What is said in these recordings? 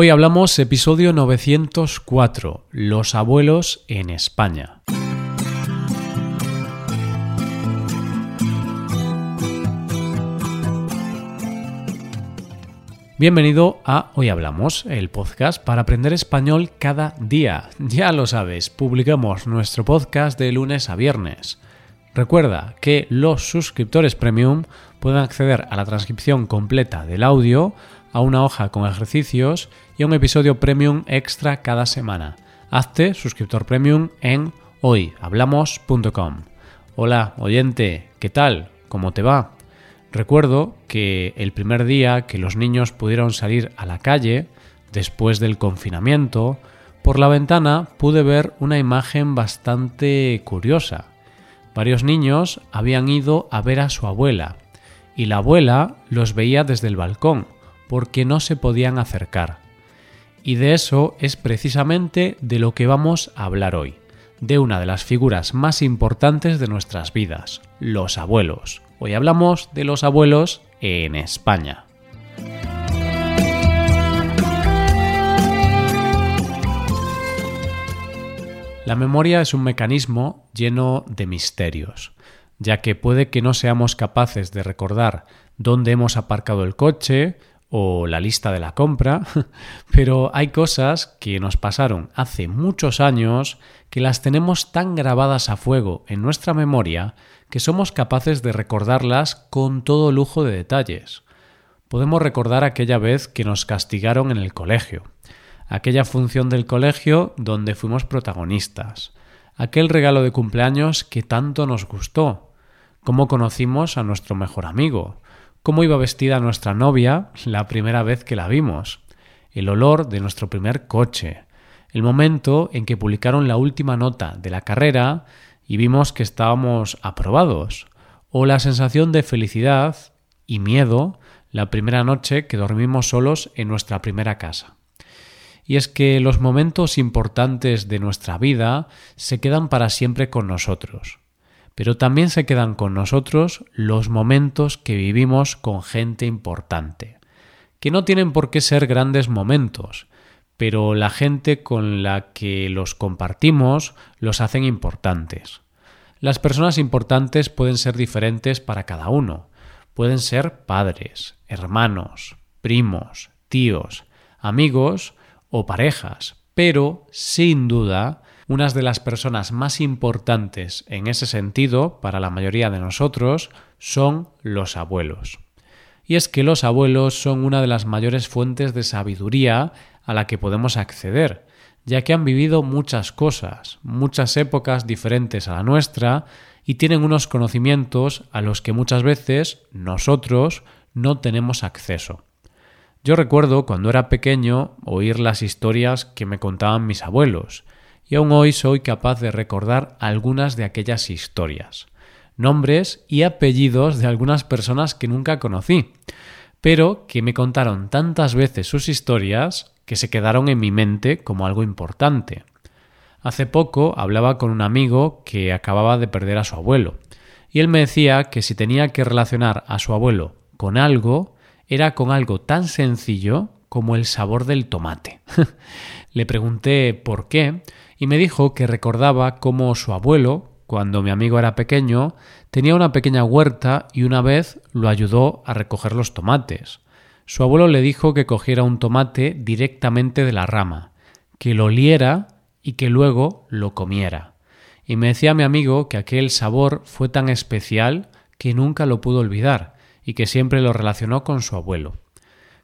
Hoy hablamos episodio 904, Los abuelos en España. Bienvenido a Hoy Hablamos, el podcast para aprender español cada día. Ya lo sabes, publicamos nuestro podcast de lunes a viernes. Recuerda que los suscriptores premium pueden acceder a la transcripción completa del audio, a una hoja con ejercicios y a un episodio premium extra cada semana. Hazte suscriptor premium en hoyhablamos.com. Hola, oyente, ¿qué tal? ¿Cómo te va? Recuerdo que el primer día que los niños pudieron salir a la calle, después del confinamiento, por la ventana pude ver una imagen bastante curiosa. Varios niños habían ido a ver a su abuela, y la abuela los veía desde el balcón, porque no se podían acercar. Y de eso es precisamente de lo que vamos a hablar hoy, de una de las figuras más importantes de nuestras vidas, los abuelos. Hoy hablamos de los abuelos en España. La memoria es un mecanismo lleno de misterios, ya que puede que no seamos capaces de recordar dónde hemos aparcado el coche o la lista de la compra, pero hay cosas que nos pasaron hace muchos años que las tenemos tan grabadas a fuego en nuestra memoria que somos capaces de recordarlas con todo lujo de detalles. Podemos recordar aquella vez que nos castigaron en el colegio, aquella función del colegio donde fuimos protagonistas, aquel regalo de cumpleaños que tanto nos gustó, cómo conocimos a nuestro mejor amigo, cómo iba vestida nuestra novia la primera vez que la vimos, el olor de nuestro primer coche, el momento en que publicaron la última nota de la carrera y vimos que estábamos aprobados, o la sensación de felicidad y miedo la primera noche que dormimos solos en nuestra primera casa. Y es que los momentos importantes de nuestra vida se quedan para siempre con nosotros pero también se quedan con nosotros los momentos que vivimos con gente importante, que no tienen por qué ser grandes momentos, pero la gente con la que los compartimos los hacen importantes. Las personas importantes pueden ser diferentes para cada uno. Pueden ser padres, hermanos, primos, tíos, amigos o parejas, pero sin duda unas de las personas más importantes en ese sentido para la mayoría de nosotros son los abuelos. Y es que los abuelos son una de las mayores fuentes de sabiduría a la que podemos acceder, ya que han vivido muchas cosas, muchas épocas diferentes a la nuestra, y tienen unos conocimientos a los que muchas veces nosotros no tenemos acceso. Yo recuerdo cuando era pequeño oír las historias que me contaban mis abuelos, y aún hoy soy capaz de recordar algunas de aquellas historias, nombres y apellidos de algunas personas que nunca conocí, pero que me contaron tantas veces sus historias que se quedaron en mi mente como algo importante. Hace poco hablaba con un amigo que acababa de perder a su abuelo, y él me decía que si tenía que relacionar a su abuelo con algo, era con algo tan sencillo como el sabor del tomate. Le pregunté por qué, y me dijo que recordaba cómo su abuelo, cuando mi amigo era pequeño, tenía una pequeña huerta y una vez lo ayudó a recoger los tomates. Su abuelo le dijo que cogiera un tomate directamente de la rama, que lo oliera y que luego lo comiera. Y me decía mi amigo que aquel sabor fue tan especial que nunca lo pudo olvidar y que siempre lo relacionó con su abuelo.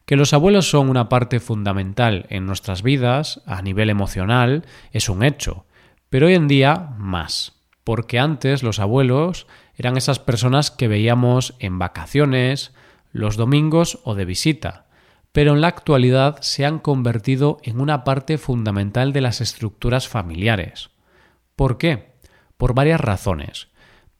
Que los abuelos son una parte fundamental en nuestras vidas a nivel emocional es un hecho, pero hoy en día más, porque antes los abuelos eran esas personas que veíamos en vacaciones, los domingos o de visita, pero en la actualidad se han convertido en una parte fundamental de las estructuras familiares. ¿Por qué? Por varias razones,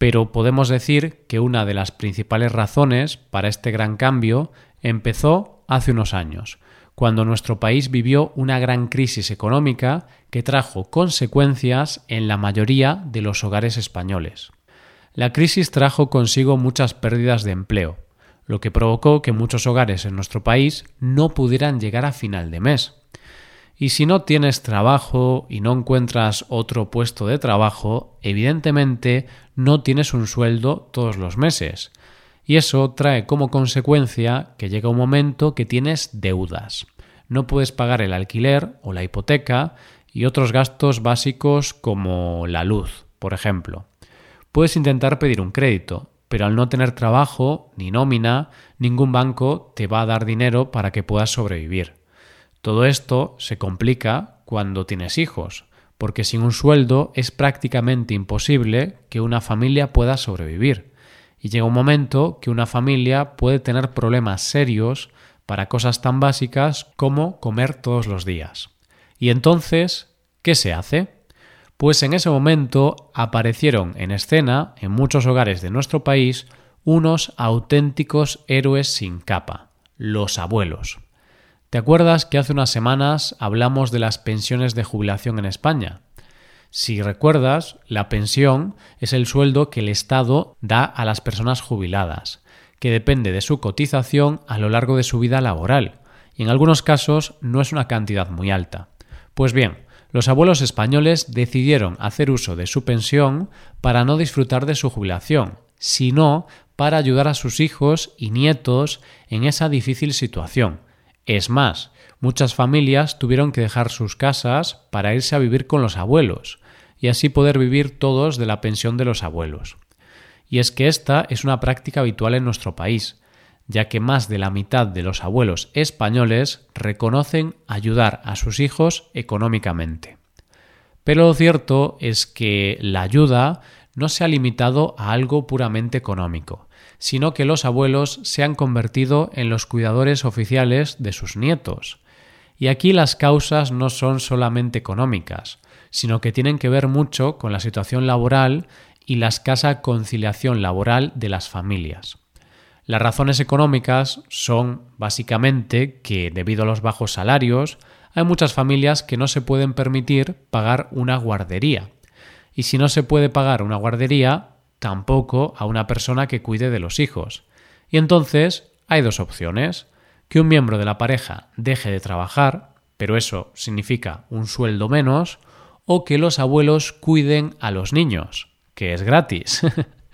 pero podemos decir que una de las principales razones para este gran cambio empezó hace unos años, cuando nuestro país vivió una gran crisis económica que trajo consecuencias en la mayoría de los hogares españoles. La crisis trajo consigo muchas pérdidas de empleo, lo que provocó que muchos hogares en nuestro país no pudieran llegar a final de mes. Y si no tienes trabajo y no encuentras otro puesto de trabajo, evidentemente no tienes un sueldo todos los meses. Y eso trae como consecuencia que llega un momento que tienes deudas. No puedes pagar el alquiler o la hipoteca y otros gastos básicos como la luz, por ejemplo. Puedes intentar pedir un crédito, pero al no tener trabajo ni nómina, ningún banco te va a dar dinero para que puedas sobrevivir. Todo esto se complica cuando tienes hijos, porque sin un sueldo es prácticamente imposible que una familia pueda sobrevivir. Y llega un momento que una familia puede tener problemas serios para cosas tan básicas como comer todos los días. Y entonces, ¿qué se hace? Pues en ese momento aparecieron en escena, en muchos hogares de nuestro país, unos auténticos héroes sin capa, los abuelos. ¿Te acuerdas que hace unas semanas hablamos de las pensiones de jubilación en España? Si recuerdas, la pensión es el sueldo que el Estado da a las personas jubiladas, que depende de su cotización a lo largo de su vida laboral, y en algunos casos no es una cantidad muy alta. Pues bien, los abuelos españoles decidieron hacer uso de su pensión para no disfrutar de su jubilación, sino para ayudar a sus hijos y nietos en esa difícil situación. Es más, muchas familias tuvieron que dejar sus casas para irse a vivir con los abuelos, y así poder vivir todos de la pensión de los abuelos. Y es que esta es una práctica habitual en nuestro país, ya que más de la mitad de los abuelos españoles reconocen ayudar a sus hijos económicamente. Pero lo cierto es que la ayuda no se ha limitado a algo puramente económico, sino que los abuelos se han convertido en los cuidadores oficiales de sus nietos. Y aquí las causas no son solamente económicas, sino que tienen que ver mucho con la situación laboral y la escasa conciliación laboral de las familias. Las razones económicas son básicamente que debido a los bajos salarios hay muchas familias que no se pueden permitir pagar una guardería. Y si no se puede pagar una guardería, tampoco a una persona que cuide de los hijos. Y entonces hay dos opciones. Que un miembro de la pareja deje de trabajar, pero eso significa un sueldo menos, o que los abuelos cuiden a los niños, que es gratis.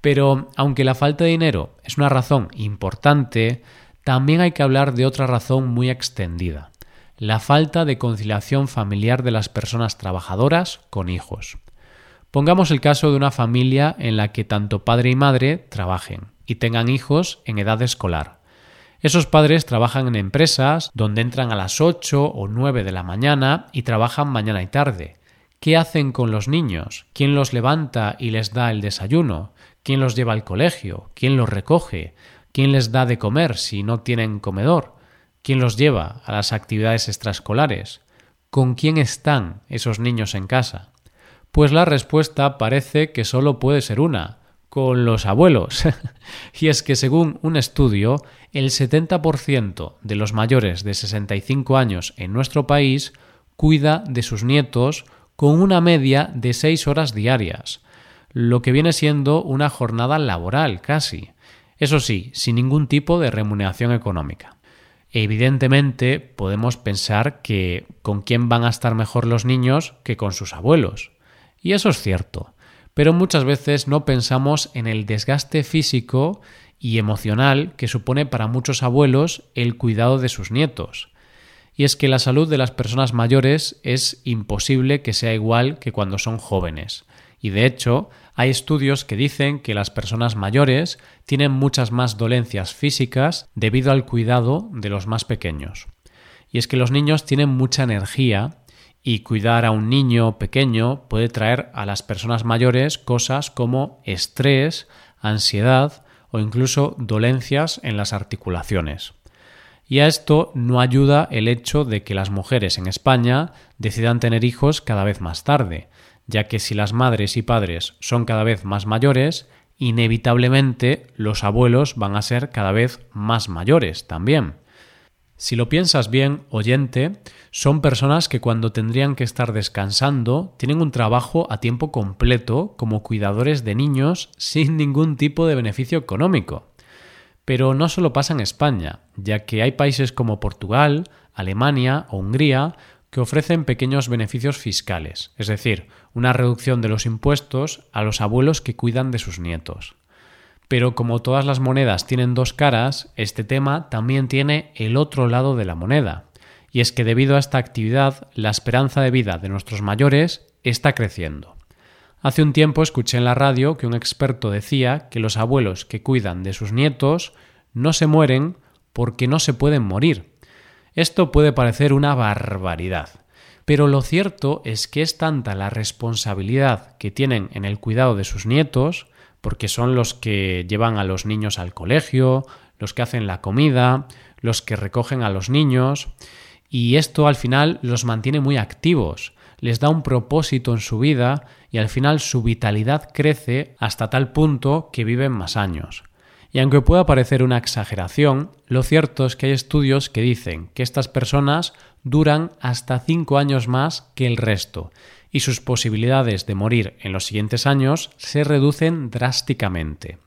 Pero aunque la falta de dinero es una razón importante, también hay que hablar de otra razón muy extendida, la falta de conciliación familiar de las personas trabajadoras con hijos. Pongamos el caso de una familia en la que tanto padre y madre trabajen y tengan hijos en edad escolar. Esos padres trabajan en empresas donde entran a las 8 o 9 de la mañana y trabajan mañana y tarde. ¿Qué hacen con los niños? ¿Quién los levanta y les da el desayuno? ¿Quién los lleva al colegio? ¿Quién los recoge? ¿Quién les da de comer si no tienen comedor? ¿Quién los lleva a las actividades extraescolares? ¿Con quién están esos niños en casa? Pues la respuesta parece que solo puede ser una, con los abuelos. y es que según un estudio, el 70% de los mayores de 65 años en nuestro país cuida de sus nietos con una media de seis horas diarias, lo que viene siendo una jornada laboral casi. Eso sí, sin ningún tipo de remuneración económica. Evidentemente podemos pensar que con quién van a estar mejor los niños que con sus abuelos. Y eso es cierto, pero muchas veces no pensamos en el desgaste físico y emocional que supone para muchos abuelos el cuidado de sus nietos y es que la salud de las personas mayores es imposible que sea igual que cuando son jóvenes. Y de hecho, hay estudios que dicen que las personas mayores tienen muchas más dolencias físicas debido al cuidado de los más pequeños. Y es que los niños tienen mucha energía y cuidar a un niño pequeño puede traer a las personas mayores cosas como estrés, ansiedad o incluso dolencias en las articulaciones. Y a esto no ayuda el hecho de que las mujeres en España decidan tener hijos cada vez más tarde, ya que si las madres y padres son cada vez más mayores, inevitablemente los abuelos van a ser cada vez más mayores también. Si lo piensas bien, oyente, son personas que cuando tendrían que estar descansando tienen un trabajo a tiempo completo como cuidadores de niños sin ningún tipo de beneficio económico. Pero no solo pasa en España, ya que hay países como Portugal, Alemania o Hungría que ofrecen pequeños beneficios fiscales, es decir, una reducción de los impuestos a los abuelos que cuidan de sus nietos. Pero como todas las monedas tienen dos caras, este tema también tiene el otro lado de la moneda, y es que debido a esta actividad la esperanza de vida de nuestros mayores está creciendo. Hace un tiempo escuché en la radio que un experto decía que los abuelos que cuidan de sus nietos no se mueren porque no se pueden morir. Esto puede parecer una barbaridad, pero lo cierto es que es tanta la responsabilidad que tienen en el cuidado de sus nietos porque son los que llevan a los niños al colegio, los que hacen la comida, los que recogen a los niños, y esto al final los mantiene muy activos, les da un propósito en su vida y al final su vitalidad crece hasta tal punto que viven más años. Y aunque pueda parecer una exageración, lo cierto es que hay estudios que dicen que estas personas duran hasta 5 años más que el resto, y sus posibilidades de morir en los siguientes años se reducen drásticamente.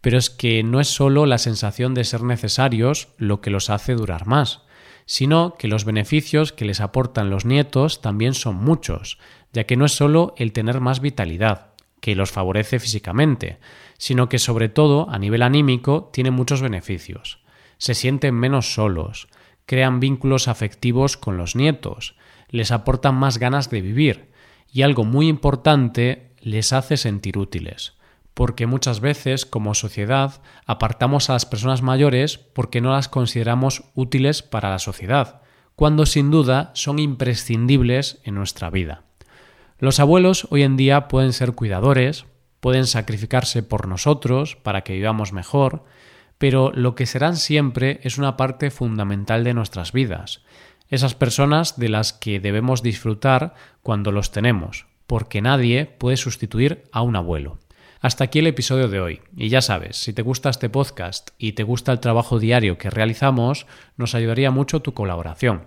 Pero es que no es solo la sensación de ser necesarios lo que los hace durar más, sino que los beneficios que les aportan los nietos también son muchos, ya que no es solo el tener más vitalidad, que los favorece físicamente, sino que sobre todo a nivel anímico tiene muchos beneficios. Se sienten menos solos, crean vínculos afectivos con los nietos, les aportan más ganas de vivir y algo muy importante, les hace sentir útiles. Porque muchas veces, como sociedad, apartamos a las personas mayores porque no las consideramos útiles para la sociedad, cuando sin duda son imprescindibles en nuestra vida. Los abuelos hoy en día pueden ser cuidadores, pueden sacrificarse por nosotros para que vivamos mejor, pero lo que serán siempre es una parte fundamental de nuestras vidas, esas personas de las que debemos disfrutar cuando los tenemos, porque nadie puede sustituir a un abuelo. Hasta aquí el episodio de hoy. Y ya sabes, si te gusta este podcast y te gusta el trabajo diario que realizamos, nos ayudaría mucho tu colaboración.